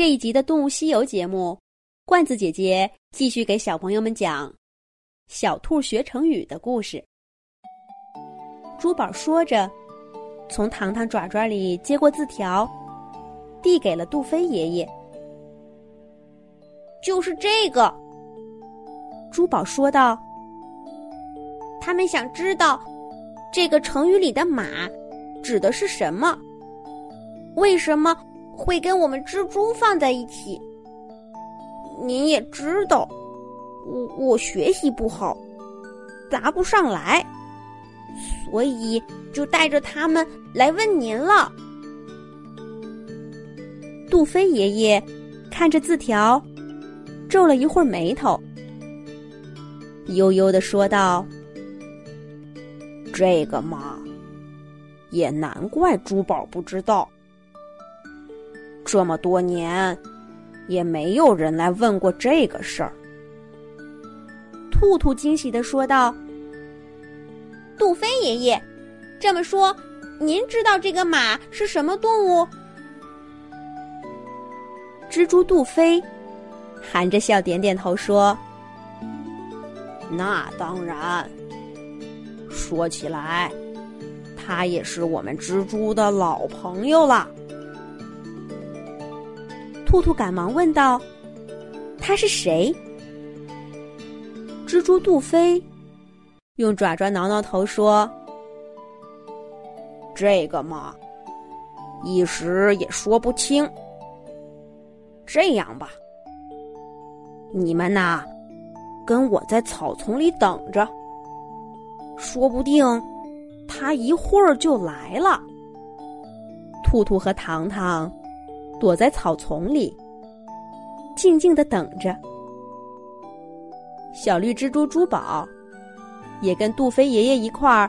这一集的《动物西游》节目，罐子姐姐继续给小朋友们讲小兔学成语的故事。珠宝说着，从糖糖爪爪里接过字条，递给了杜飞爷爷。就是这个，珠宝说道。他们想知道，这个成语里的“马”指的是什么？为什么会跟我们蜘蛛放在一起？您也知道，我我学习不好，答不上来，所以就带着他们来问您了。杜飞爷爷看着字条，皱了一会儿眉头，悠悠的说道。这个嘛，也难怪珠宝不知道。这么多年，也没有人来问过这个事儿。兔兔惊喜的说道：“杜飞爷爷，这么说，您知道这个马是什么动物？”蜘蛛杜飞含着笑点点头说：“那当然。”说起来，他也是我们蜘蛛的老朋友了。兔兔赶忙问道：“他是谁？”蜘蛛杜飞用爪爪挠挠头说：“这个嘛，一时也说不清。这样吧，你们呐，跟我在草丛里等着。”说不定，他一会儿就来了。兔兔和糖糖躲在草丛里，静静的等着。小绿蜘蛛珠宝也跟杜飞爷爷一块儿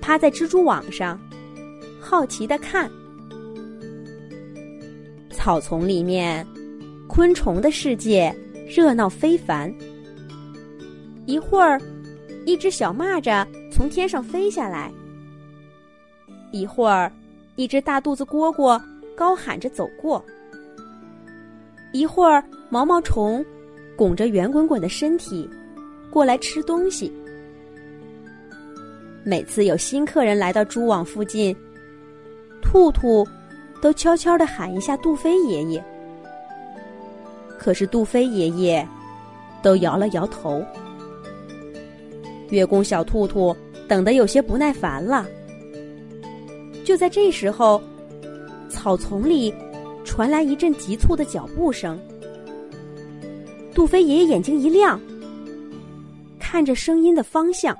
趴在蜘蛛网上，好奇的看。草丛里面，昆虫的世界热闹非凡。一会儿，一只小蚂蚱。从天上飞下来，一会儿，一只大肚子蝈蝈高喊着走过；一会儿，毛毛虫拱着圆滚滚的身体过来吃东西。每次有新客人来到蛛网附近，兔兔都悄悄的喊一下“杜飞爷爷”，可是杜飞爷爷都摇了摇头。月宫小兔兔。等得有些不耐烦了。就在这时候，草丛里传来一阵急促的脚步声。杜飞爷爷眼睛一亮，看着声音的方向。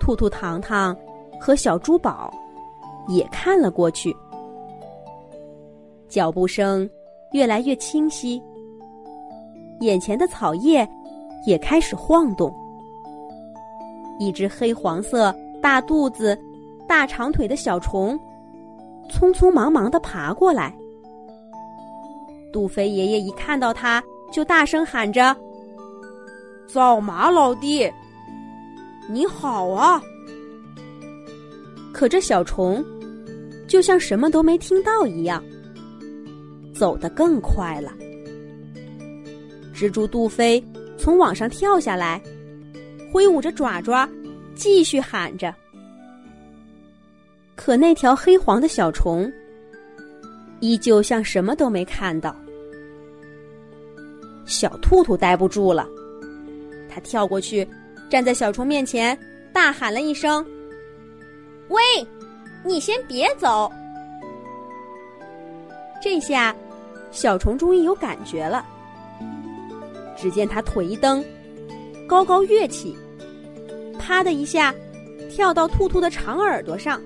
兔兔、糖糖和小珠宝也看了过去。脚步声越来越清晰，眼前的草叶也开始晃动。一只黑黄色、大肚子、大长腿的小虫，匆匆忙忙的爬过来。杜飞爷爷一看到他，就大声喊着：“造马老弟，你好啊！”可这小虫，就像什么都没听到一样，走得更快了。蜘蛛杜飞从网上跳下来。挥舞着爪爪，继续喊着。可那条黑黄的小虫，依旧像什么都没看到。小兔兔待不住了，它跳过去，站在小虫面前，大喊了一声：“喂，你先别走！”这下，小虫终于有感觉了。只见它腿一蹬。高高跃起，啪的一下，跳到兔兔的长耳朵上，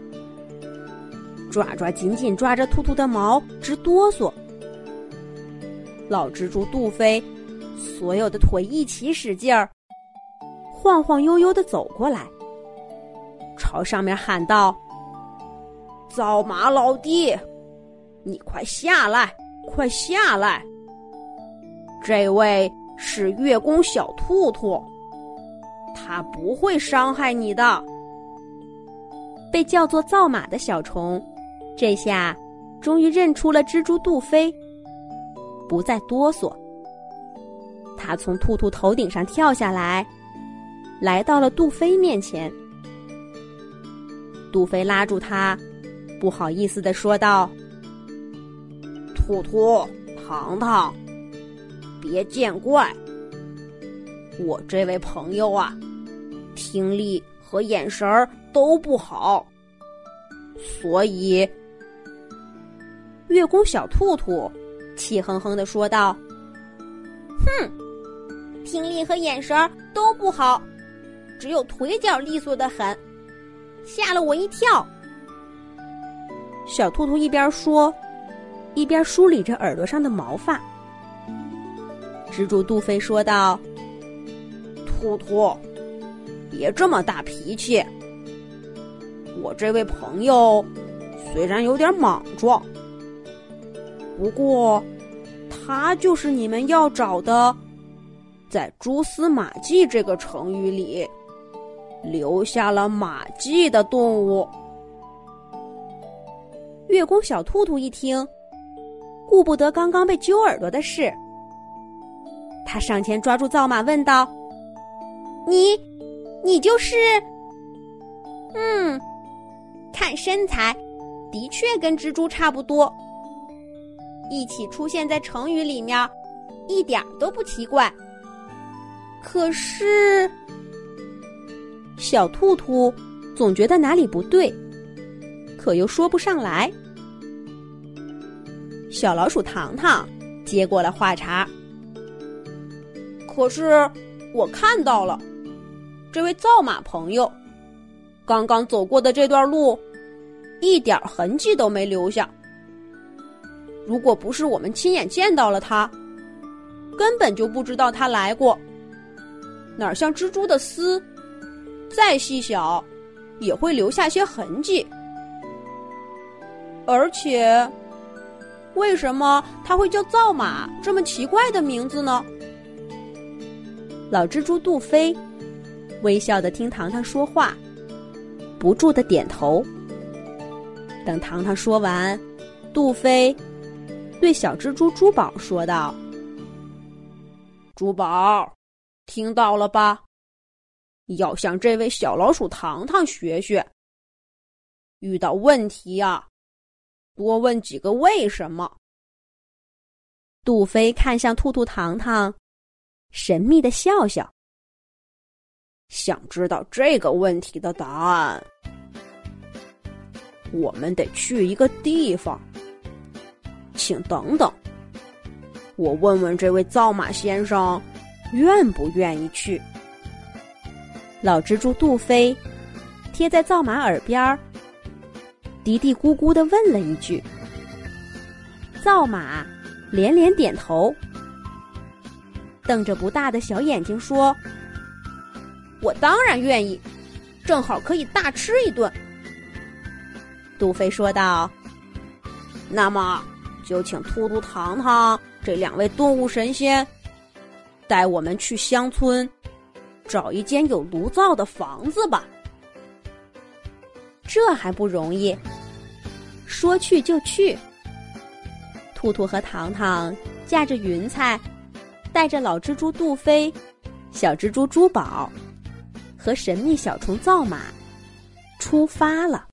爪爪紧紧抓着兔兔的毛，直哆嗦。老蜘蛛杜飞，所有的腿一起使劲儿，晃晃悠悠的走过来，朝上面喊道：“造马老弟，你快下来，快下来！这位是月宫小兔兔。”它不会伤害你的。被叫做造马的小虫，这下终于认出了蜘蛛杜飞，不再哆嗦。他从兔兔头顶上跳下来，来到了杜飞面前。杜飞拉住他，不好意思的说道：“兔兔，糖糖，别见怪。我这位朋友啊，听力和眼神儿都不好，所以……”月宫小兔兔气哼哼的说道：“哼，听力和眼神都不好，只有腿脚利索的很，吓了我一跳。”小兔兔一边说，一边梳理着耳朵上的毛发。蜘蛛杜飞说道：“兔兔，别这么大脾气。我这位朋友虽然有点莽撞。”不过，他就是你们要找的，在蛛丝马迹这个成语里留下了马迹的动物。月宫小兔兔一听，顾不得刚刚被揪耳朵的事，他上前抓住灶马问道：“你，你就是？嗯，看身材，的确跟蜘蛛差不多。”一起出现在成语里面，一点都不奇怪。可是，小兔兔总觉得哪里不对，可又说不上来。小老鼠糖糖接过了话茬：“可是我看到了，这位造马朋友刚刚走过的这段路，一点痕迹都没留下。”如果不是我们亲眼见到了他，根本就不知道他来过。哪像蜘蛛的丝，再细小，也会留下些痕迹。而且，为什么它会叫造马这么奇怪的名字呢？老蜘蛛杜飞微笑的听糖糖说话，不住的点头。等糖糖说完，杜飞。对小蜘蛛珠宝说道：“珠宝，听到了吧？要向这位小老鼠糖糖学学。遇到问题啊，多问几个为什么。”杜飞看向兔兔糖糖，神秘的笑笑。想知道这个问题的答案，我们得去一个地方。请等等，我问问这位造马先生，愿不愿意去？老蜘蛛杜飞贴在造马耳边，嘀嘀咕咕的问了一句。造马连连点头，瞪着不大的小眼睛说：“我当然愿意，正好可以大吃一顿。”杜飞说道：“那么。”就请兔兔、糖糖这两位动物神仙，带我们去乡村，找一间有炉灶的房子吧。这还不容易？说去就去。兔兔和糖糖驾着云彩，带着老蜘蛛杜飞、小蜘蛛珠宝和神秘小虫造马，出发了。